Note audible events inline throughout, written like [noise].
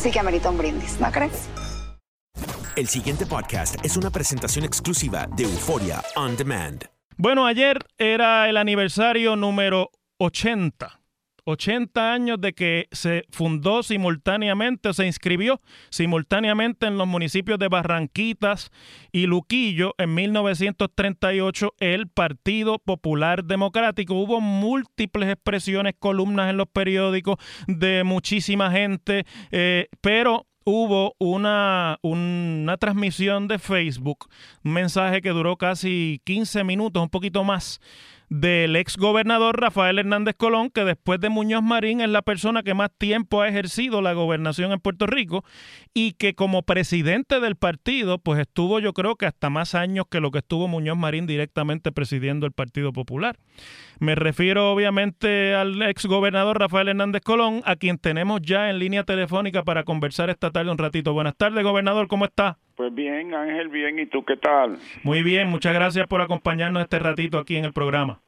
sí que amerita un brindis, ¿no crees? El siguiente podcast es una presentación exclusiva de Euforia On Demand. Bueno, ayer era el aniversario número 80. 80 años de que se fundó simultáneamente se inscribió simultáneamente en los municipios de Barranquitas y Luquillo en 1938 el Partido Popular Democrático. Hubo múltiples expresiones, columnas en los periódicos de muchísima gente, eh, pero hubo una, una transmisión de Facebook, un mensaje que duró casi 15 minutos, un poquito más, del ex gobernador Rafael Hernández Colón, que después de Muñoz Marín es la persona que más tiempo ha ejercido la gobernación en Puerto Rico y que como presidente del partido, pues estuvo yo creo que hasta más años que lo que estuvo Muñoz Marín directamente presidiendo el Partido Popular. Me refiero obviamente al ex gobernador Rafael Hernández Colón, a quien tenemos ya en línea telefónica para conversar esta tarde un ratito. Buenas tardes, gobernador, ¿cómo está? Pues bien, Ángel, bien. ¿Y tú qué tal? Muy bien, muchas gracias por acompañarnos este ratito aquí en el programa.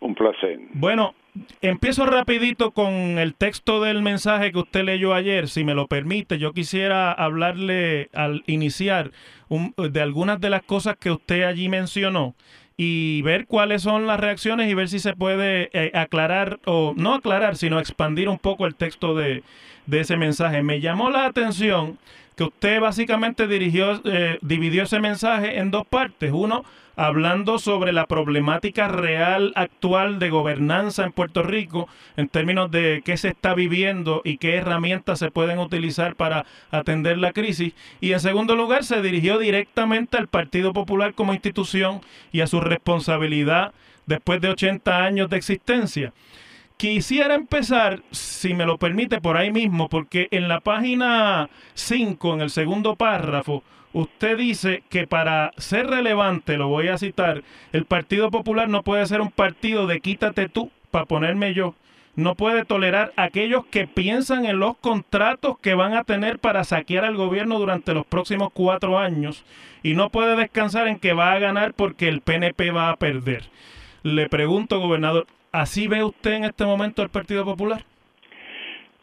Un placer. Bueno, empiezo rapidito con el texto del mensaje que usted leyó ayer, si me lo permite. Yo quisiera hablarle al iniciar un- de algunas de las cosas que usted allí mencionó y ver cuáles son las reacciones y ver si se puede eh, aclarar o no aclarar, sino expandir un poco el texto de, de ese mensaje. Me llamó la atención que usted básicamente dirigió, eh, dividió ese mensaje en dos partes. Uno, hablando sobre la problemática real actual de gobernanza en Puerto Rico, en términos de qué se está viviendo y qué herramientas se pueden utilizar para atender la crisis. Y en segundo lugar, se dirigió directamente al Partido Popular como institución y a su responsabilidad después de 80 años de existencia. Quisiera empezar, si me lo permite, por ahí mismo, porque en la página 5, en el segundo párrafo, usted dice que para ser relevante, lo voy a citar, el Partido Popular no puede ser un partido de quítate tú para ponerme yo. No puede tolerar a aquellos que piensan en los contratos que van a tener para saquear al gobierno durante los próximos cuatro años y no puede descansar en que va a ganar porque el PNP va a perder. Le pregunto, gobernador, ¿así ve usted en este momento al Partido Popular?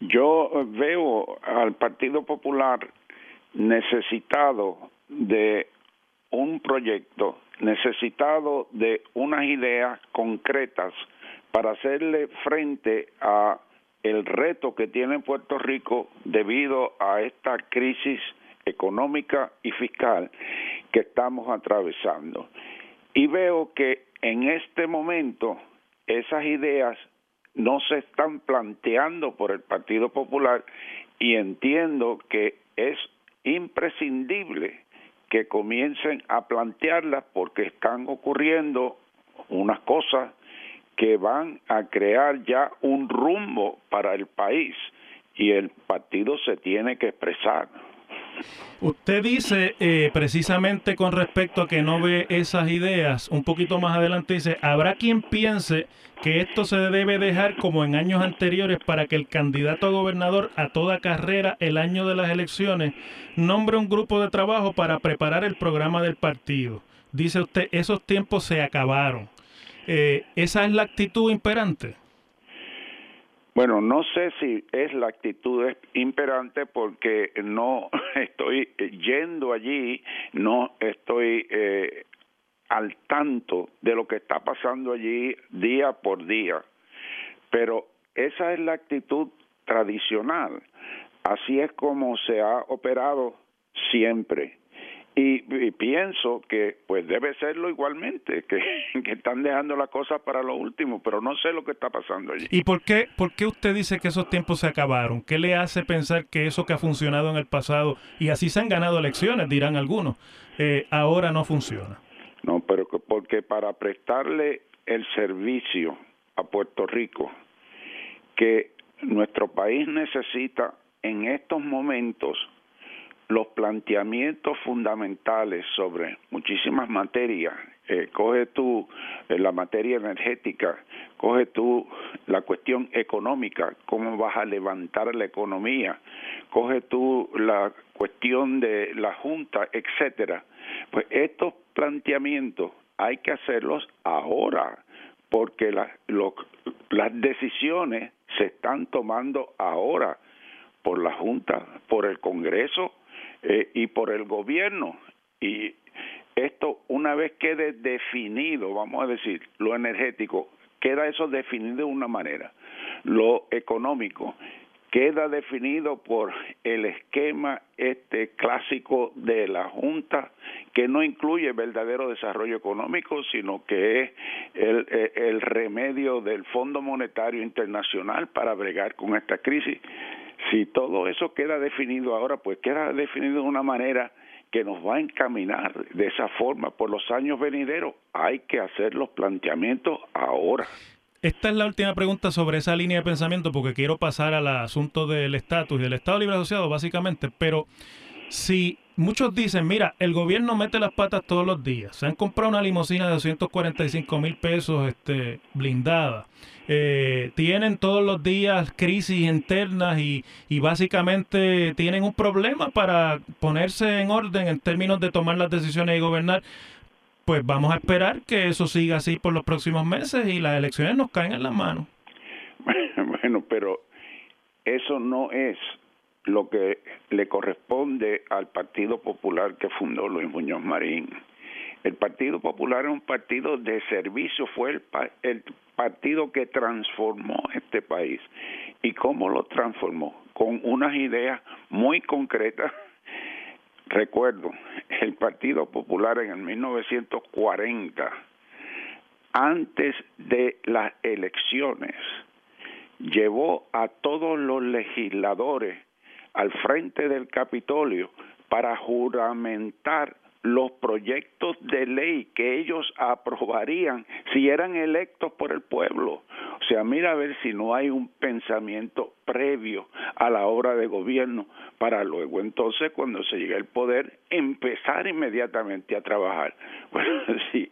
Yo veo al Partido Popular necesitado de un proyecto, necesitado de unas ideas concretas para hacerle frente a el reto que tiene Puerto Rico debido a esta crisis económica y fiscal que estamos atravesando. Y veo que en este momento esas ideas no se están planteando por el Partido Popular y entiendo que es imprescindible que comiencen a plantearlas porque están ocurriendo unas cosas que van a crear ya un rumbo para el país y el partido se tiene que expresar. Usted dice eh, precisamente con respecto a que no ve esas ideas, un poquito más adelante dice, habrá quien piense que esto se debe dejar como en años anteriores para que el candidato a gobernador a toda carrera el año de las elecciones nombre un grupo de trabajo para preparar el programa del partido. Dice usted, esos tiempos se acabaron. Eh, ¿Esa es la actitud imperante? Bueno, no sé si es la actitud imperante porque no [laughs] estoy yendo allí, no estoy eh, al tanto de lo que está pasando allí día por día. Pero esa es la actitud tradicional. Así es como se ha operado siempre. Y, pienso que pues debe serlo igualmente, [laughs] que, que, están dejando la cosa para lo último, pero no sé lo que está pasando allí. ¿Y por qué, por qué usted dice que esos tiempos se acabaron? ¿Qué le hace pensar que eso que ha funcionado en el pasado, y así se han ganado elecciones, dirán algunos, eh, ahora no funciona? No, pero porque para prestarle el servicio a Puerto Rico que nuestro país necesita en estos momentos los planteamientos fundamentales sobre muchísimas materias. Eh, coge tú eh, la materia energética, coge tú la cuestión económica, cómo vas a levantar la economía, coge tú la cuestión de la Junta, etcétera. Pues estos planteamientos hay que hacerlos ahora, porque las decisiones se están tomando ahora por la Junta, por el Congreso eh, y por el gobierno. Y esto, una vez quede definido, vamos a decir, lo energético, queda eso definido de una manera. Lo económico queda definido por el esquema este clásico de la Junta que no incluye verdadero desarrollo económico, sino que es el, el remedio del Fondo Monetario Internacional para bregar con esta crisis. Si todo eso queda definido ahora, pues queda definido de una manera que nos va a encaminar de esa forma por los años venideros. Hay que hacer los planteamientos ahora. Esta es la última pregunta sobre esa línea de pensamiento porque quiero pasar al asunto del estatus y del Estado Libre Asociado, básicamente, pero si muchos dicen, mira, el gobierno mete las patas todos los días, se han comprado una limusina de 245 mil pesos este, blindada, eh, tienen todos los días crisis internas y, y básicamente tienen un problema para ponerse en orden en términos de tomar las decisiones y gobernar. Pues vamos a esperar que eso siga así por los próximos meses y las elecciones nos caen en las manos. [laughs] Bueno, pero eso no es lo que le corresponde al Partido Popular que fundó Luis Muñoz Marín. El Partido Popular es un partido de servicio, fue el, el partido que transformó este país. ¿Y cómo lo transformó? Con unas ideas muy concretas [laughs] Recuerdo, el Partido Popular en el 1940, antes de las elecciones, llevó a todos los legisladores al frente del Capitolio para juramentar los proyectos de ley que ellos aprobarían si eran electos por el pueblo. O sea, mira a ver si no hay un pensamiento previo a la obra de gobierno para luego entonces cuando se llegue al poder empezar inmediatamente a trabajar. [laughs] Bueno, si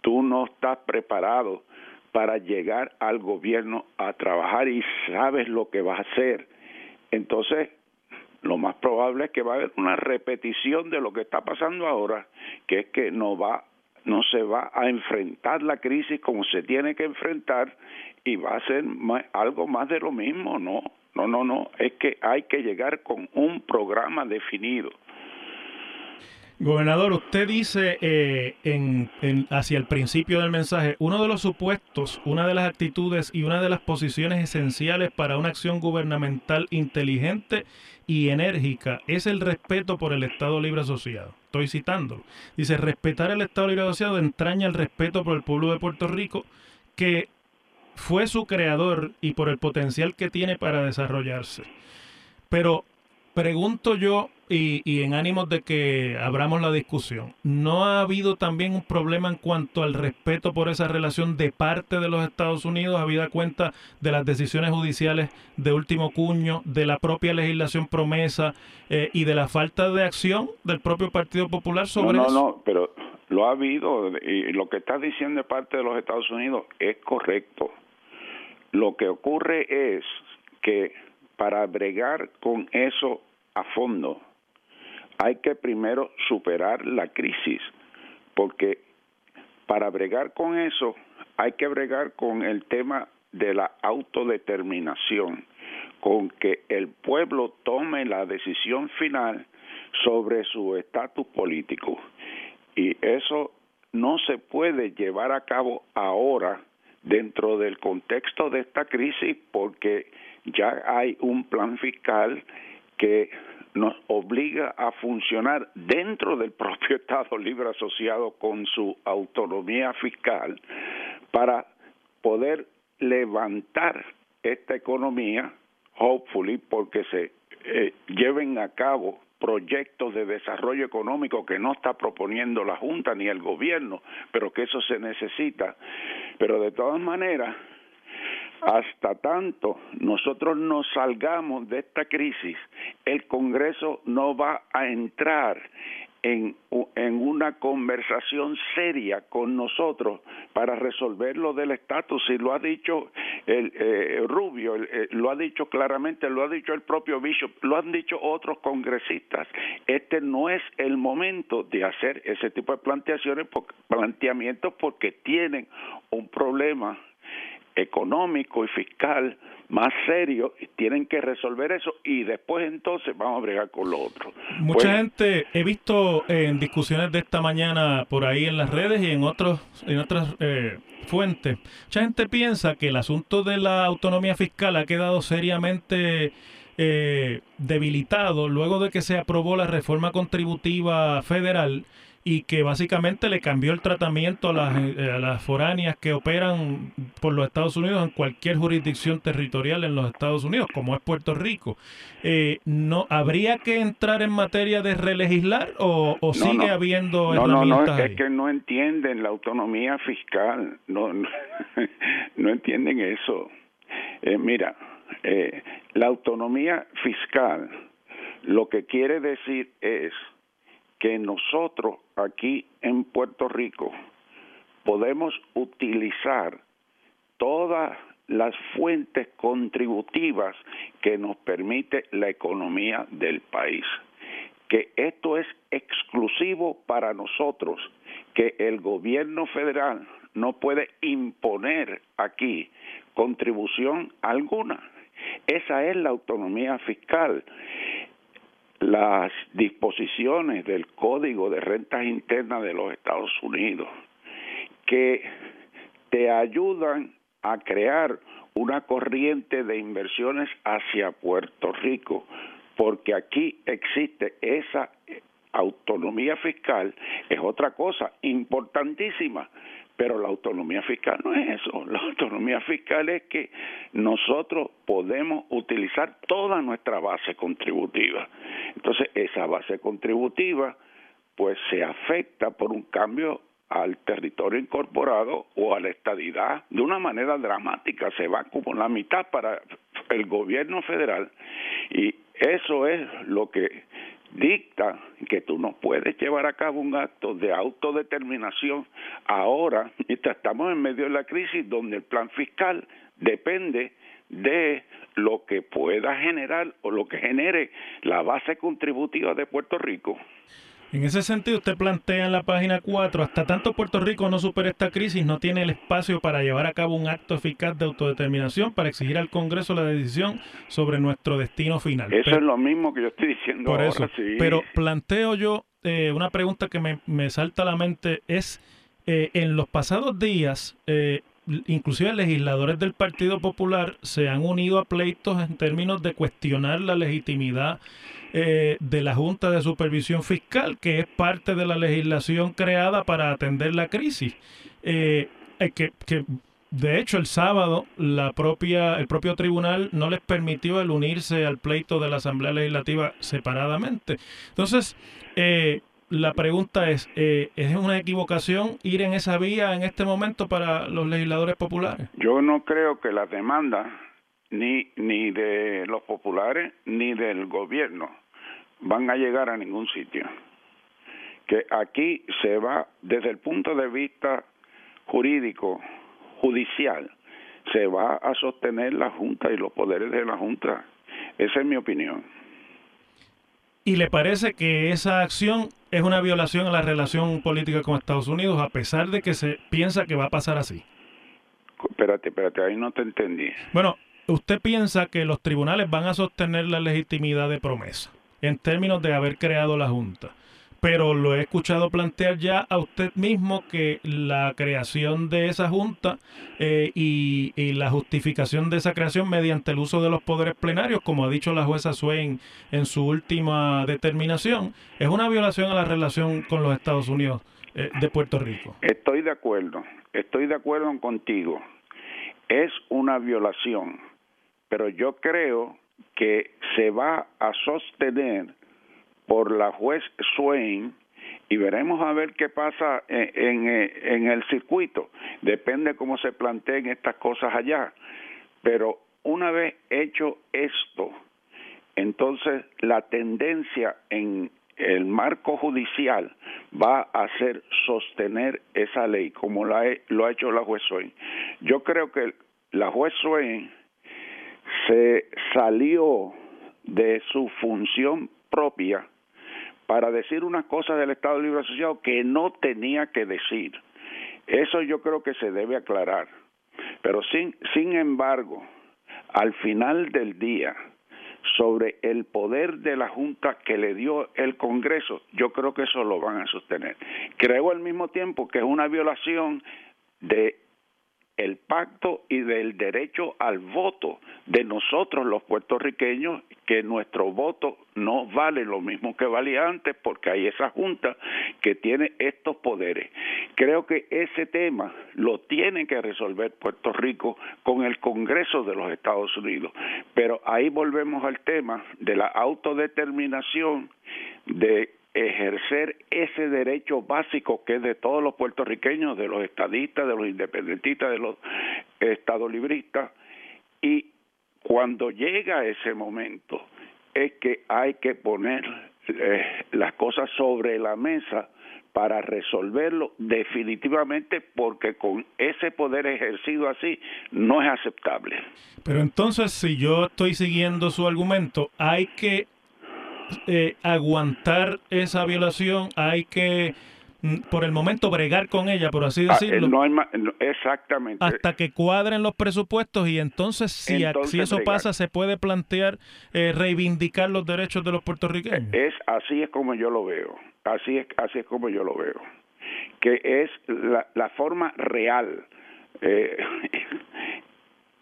tú no estás preparado para llegar al gobierno a trabajar y sabes lo que vas a hacer, entonces lo más probable es que va a haber una repetición de lo que está pasando ahora, que es que no va no se va a enfrentar la crisis como se tiene que enfrentar y va a ser algo más de lo mismo, no, no, no, no, es que hay que llegar con un programa definido. Gobernador, usted dice eh, en, hacia el principio del mensaje, uno de los supuestos, una de las actitudes y una de las posiciones esenciales para una acción gubernamental inteligente y enérgica es el respeto por el Estado Libre Asociado. Estoy citándolo. Dice, respetar el Estado Libre Asociado entraña el respeto por el pueblo de Puerto Rico, que fue su creador y por el potencial que tiene para desarrollarse. Pero pregunto yo, y, en ánimos de que abramos la discusión, ¿no ha habido también un problema en cuanto al respeto por esa relación de parte de los Estados Unidos, habida cuenta de las decisiones judiciales de último cuño, de la propia legislación promesa eh, y de la falta de acción del propio Partido Popular sobre eso? No, no, pero lo ha habido y lo que está diciendo de parte de los Estados Unidos es correcto. Lo que ocurre es que para bregar con eso a fondo, hay que primero superar la crisis, porque para bregar con eso hay que bregar con el tema de la autodeterminación, con que el pueblo tome la decisión final sobre su estatus político. Y eso no se puede llevar a cabo ahora dentro del contexto de esta crisis porque ya hay un plan fiscal que nos obliga a funcionar dentro del propio [laughs] Estado Libre Asociado con su autonomía fiscal para poder levantar esta economía, hopefully, porque se eh, lleven a cabo proyectos de desarrollo económico que no está proponiendo la Junta ni el gobierno, pero que eso se necesita. Pero de todas maneras, hasta tanto nosotros no salgamos de esta crisis, el Congreso no va a entrar en, en una conversación seria con nosotros para resolver lo del estatus. Y lo ha dicho el eh, Rubio, eh, lo ha dicho claramente, lo ha dicho el propio Bishop, lo han dicho otros congresistas. Este no es el momento de hacer ese tipo de planteaciones, planteamientos porque tienen un problema económico y fiscal más serio tienen que resolver eso y después entonces vamos a bregar con lo otro. Mucha pues, gente he visto en discusiones de esta mañana por ahí en las redes y en otros en otras eh, fuentes. Mucha gente piensa que el asunto de la autonomía fiscal ha quedado seriamente eh, debilitado luego de que se aprobó la reforma contributiva federal y que básicamente le cambió el tratamiento a las, eh, a las foráneas que operan por los Estados Unidos en cualquier jurisdicción territorial en los Estados Unidos, como es Puerto Rico. Eh, no ¿Habría que entrar en materia de relegislar o, sigue habiendo no, no, no, es que no entienden la autonomía fiscal, no, no, [laughs] entienden eso. Eh, mira, la autonomía fiscal lo que quiere decir es que nosotros aquí en Puerto Rico podemos utilizar todas las fuentes contributivas que nos permite la economía del país. Que esto es exclusivo para nosotros, que el gobierno federal no puede imponer aquí contribución alguna. Esa es la autonomía fiscal las disposiciones del Código de Rentas Internas de los Estados Unidos que te ayudan a crear una corriente de inversiones hacia Puerto Rico, porque aquí existe esa autonomía fiscal, es otra cosa importantísima, pero la autonomía fiscal no es eso. La autonomía fiscal es que nosotros podemos utilizar toda nuestra base contributiva. Entonces, esa base contributiva pues se afecta por un cambio al territorio incorporado o a la estadidad de una manera dramática. Se va como la mitad para el gobierno federal y eso es lo que dicta que tú no puedes llevar a cabo un acto de autodeterminación ahora, mientras estamos en medio de la crisis, donde el plan fiscal depende de lo que pueda generar o lo que genere la base contributiva de Puerto Rico. En ese sentido, usted plantea en la página 4, hasta tanto Puerto Rico no supere esta crisis, no tiene el espacio para llevar a cabo un acto eficaz de autodeterminación para exigir al Congreso la decisión sobre nuestro destino final. Eso es lo mismo que yo estoy diciendo por ahora, eso, Pero planteo yo eh, una pregunta que me, salta a la mente, es eh, en los pasados días, eh, inclusive legisladores del Partido Popular se han unido a pleitos en términos de cuestionar la legitimidad eh, de la Junta de Supervisión Fiscal, que es parte de la legislación creada para atender la crisis. Eh, eh, que, que, de hecho el sábado la propia el propio tribunal no les permitió el unirse al pleito de la Asamblea Legislativa separadamente. Entonces, la pregunta es, ¿es una equivocación ir en esa vía en este momento para los legisladores populares? Yo no creo que la demanda ni, ni de los populares ni del gobierno van a llegar a ningún sitio. Que aquí se va, desde el punto de vista jurídico, judicial, se va a sostener la Junta y los poderes de la Junta. Esa es mi opinión. ¿Y le parece que esa acción es una violación a la relación política con Estados Unidos, a pesar de que se piensa que va a pasar así? Espérate, espérate, ahí no te entendí. Bueno, ¿usted piensa que los tribunales van a sostener la legitimidad de promesa? en términos de haber creado la Junta. pero lo he escuchado plantear ya a usted mismo que la creación de esa junta eh, y, la justificación de esa creación mediante el uso de los poderes plenarios, como ha dicho la jueza Swain en su última determinación, es una violación a la relación con los Estados Unidos eh, de Puerto Rico. Estoy de acuerdo, estoy de acuerdo contigo. Es una violación, pero yo creo que se va a sostener por la juez Swain y veremos a ver qué pasa en, en, el circuito. Depende cómo se planteen estas cosas allá. Pero una vez hecho esto, entonces la tendencia en el marco judicial va a ser sostener esa ley, como la lo ha hecho la juez Swain. Yo creo que la juez Swain se salió de su función propia para decir una cosa del Estado Libre Asociado que no tenía que decir. Eso yo creo que se debe aclarar. Pero sin, sin embargo, al final del día, sobre el poder de la Junta que le dio el Congreso, yo creo que eso lo van a sostener. Creo al mismo tiempo que es una violación de el pacto y del derecho al voto de nosotros los puertorriqueños, que nuestro voto no vale lo mismo que valía antes porque hay esa junta que tiene estos poderes. Creo que ese tema lo tiene que resolver Puerto Rico con el Congreso de los Estados Unidos. Pero ahí volvemos al tema de la autodeterminación de ejercer ese derecho básico que es de todos los puertorriqueños, de los estadistas, de los independentistas, de los estadolibristas, y cuando llega ese momento es que hay que poner eh, las cosas sobre la mesa para resolverlo definitivamente porque con ese poder ejercido así no es aceptable. Pero entonces si yo estoy siguiendo su argumento, hay que eh, aguantar esa violación, hay que mm, por el momento bregar con ella, por así ah, eh, decirlo. no hay exactamente. Hasta que cuadren los presupuestos y entonces si, si eso pasa se puede plantear eh, reivindicar los derechos de los puertorriqueños. Es así es como yo lo veo. Así es así es como yo lo veo. Que es la, la forma real eh,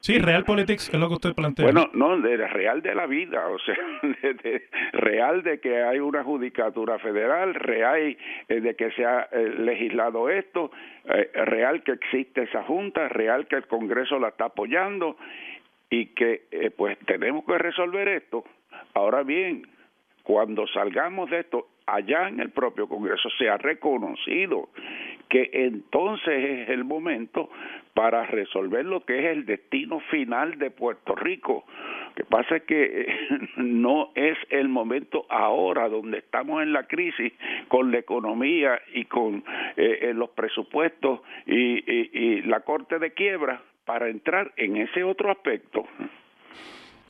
Sí, real politics es lo que usted plantea. Bueno, no, de real de la vida, o sea, [laughs] de, real de que hay una judicatura federal, real eh, de que se ha eh, legislado esto, eh, real que existe esa junta, real que el Congreso la está apoyando y que pues tenemos que resolver esto. Ahora bien, cuando salgamos de esto, allá en el propio Congreso se ha reconocido que entonces es el momento para resolver lo que es el destino final de Puerto Rico. Lo que pasa es que [laughs] no es el momento ahora donde estamos en la crisis con la economía y con eh, los presupuestos y la corte de quiebra para entrar en ese otro aspecto.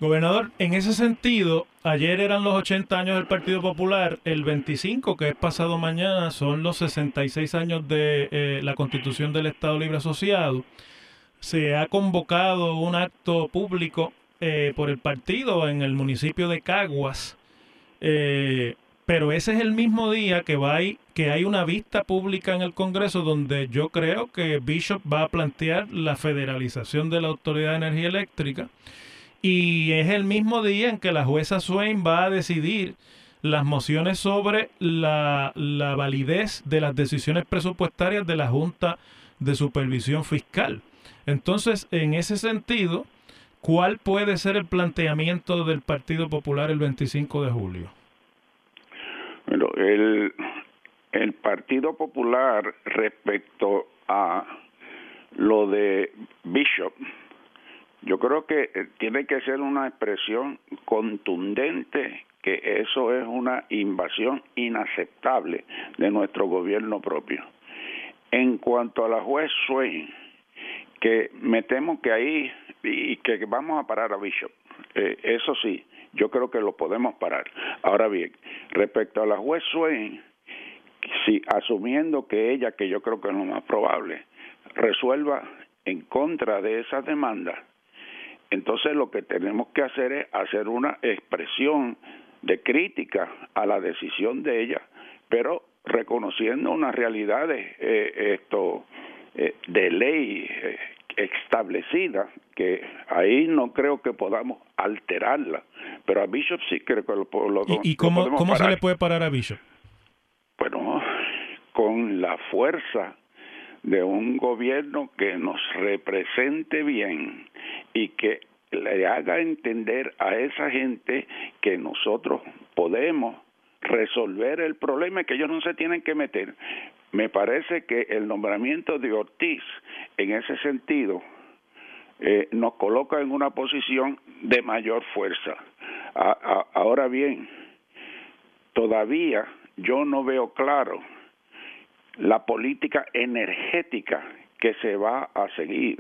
Gobernador, en ese sentido, ayer eran los 80 años del Partido Popular, el 25, que es pasado mañana, son los 66 años de eh, la Constitución del Estado Libre Asociado. Se ha convocado un acto público eh, por el partido en el municipio de Caguas, eh, pero ese es el mismo día que, va que hay una vista pública en el Congreso donde yo creo que Bishop va a plantear la federalización de la Autoridad de Energía Eléctrica y es el mismo día en que la jueza Swain va a decidir las mociones sobre la, la validez de las decisiones presupuestarias de la Junta de Supervisión Fiscal. Entonces, en ese sentido, ¿cuál puede ser el planteamiento del Partido Popular el 25 de julio? Bueno, el, el Partido Popular respecto a lo de Bishop, yo creo que eh, tiene que ser una expresión contundente que eso es una invasión inaceptable de nuestro gobierno propio. En cuanto a la juez Swain, que me temo que ahí y que vamos a parar a Bishop, eh, eso sí, yo creo que lo podemos parar. Ahora bien, respecto a la juez Swain, si asumiendo que ella, que yo creo que es lo más probable, resuelva en contra de esa demanda, entonces lo que tenemos que hacer es hacer una expresión de crítica a la decisión de ella, pero reconociendo unas realidades eh, esto eh, de ley eh, establecida que ahí no creo que podamos alterarla pero a Bishop sí creo que lo, lo ¿Y, y cómo, cómo se le puede parar a Bishop? Bueno, con la fuerza de un gobierno que nos represente bien y que le haga entender a esa gente que nosotros podemos resolver el problema y que ellos no se tienen que meter. Me parece que el nombramiento de Ortiz en ese sentido eh, nos coloca en una posición de mayor fuerza. ahora bien, todavía yo no veo claro la política energética que se va a seguir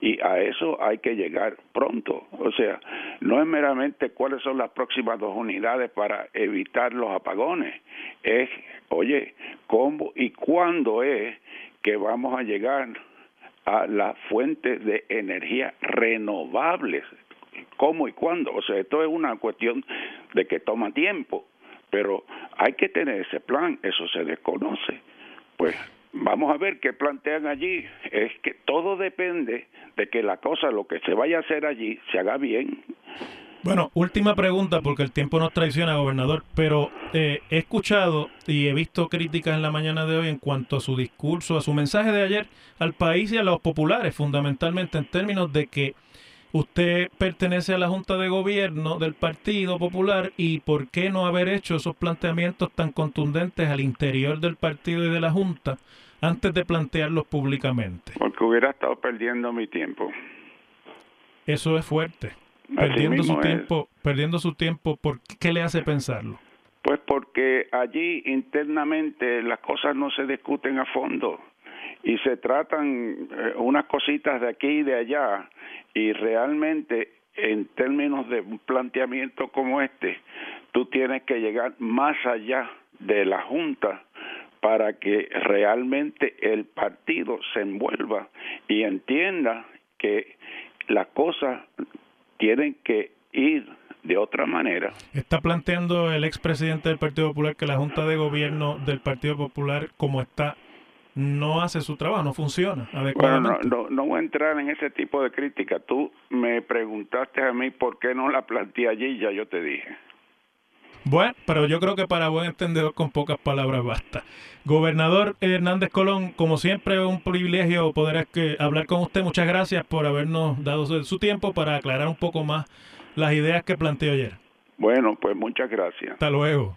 y a eso hay que llegar pronto. O sea, no es meramente cuáles son las próximas dos unidades para evitar los apagones, es, oye, cómo y cuándo es que vamos a llegar a las fuentes de energía renovables, cómo y cuándo. O sea, esto es una cuestión de que toma tiempo, pero hay que tener ese plan, eso se desconoce. Pues vamos a ver qué plantean allí. Es que todo depende de que la cosa, lo que se vaya a hacer allí, se haga bien. Bueno, última pregunta, porque el tiempo nos traiciona, gobernador, pero eh, he escuchado y he visto críticas en la mañana de hoy en cuanto a su discurso, a su mensaje de ayer al país y a los populares, fundamentalmente en términos de que usted pertenece a la Junta de Gobierno del Partido Popular y por qué no haber hecho esos planteamientos tan contundentes al interior del partido y de la Junta antes de plantearlos públicamente. Porque hubiera estado perdiendo mi tiempo. Eso es fuerte. perdiendo su tiempo, perdiendo su tiempo, ¿por qué le hace pensarlo? Pues porque allí internamente las cosas no se discuten a fondo y se tratan eh, unas cositas de aquí y de allá y realmente en términos de un planteamiento como este, tú tienes que llegar más allá de la Junta para que realmente el partido se envuelva y entienda que las cosas tienen que ir de otra manera. Está planteando el expresidente del Partido Popular que la Junta de Gobierno del Partido Popular, como está, no hace su trabajo, no funciona adecuadamente. Bueno, no, no, voy a entrar en ese tipo de crítica. Tú me preguntaste a mí por qué no la planteé allí, ya yo te dije. Bueno, pero yo creo que para buen entendedor con pocas palabras basta. Gobernador Hernández Colón, como siempre es un privilegio poder hablar con usted. Muchas gracias por habernos dado su tiempo para aclarar un poco más las ideas que planteó ayer. Bueno, pues muchas gracias. Hasta luego.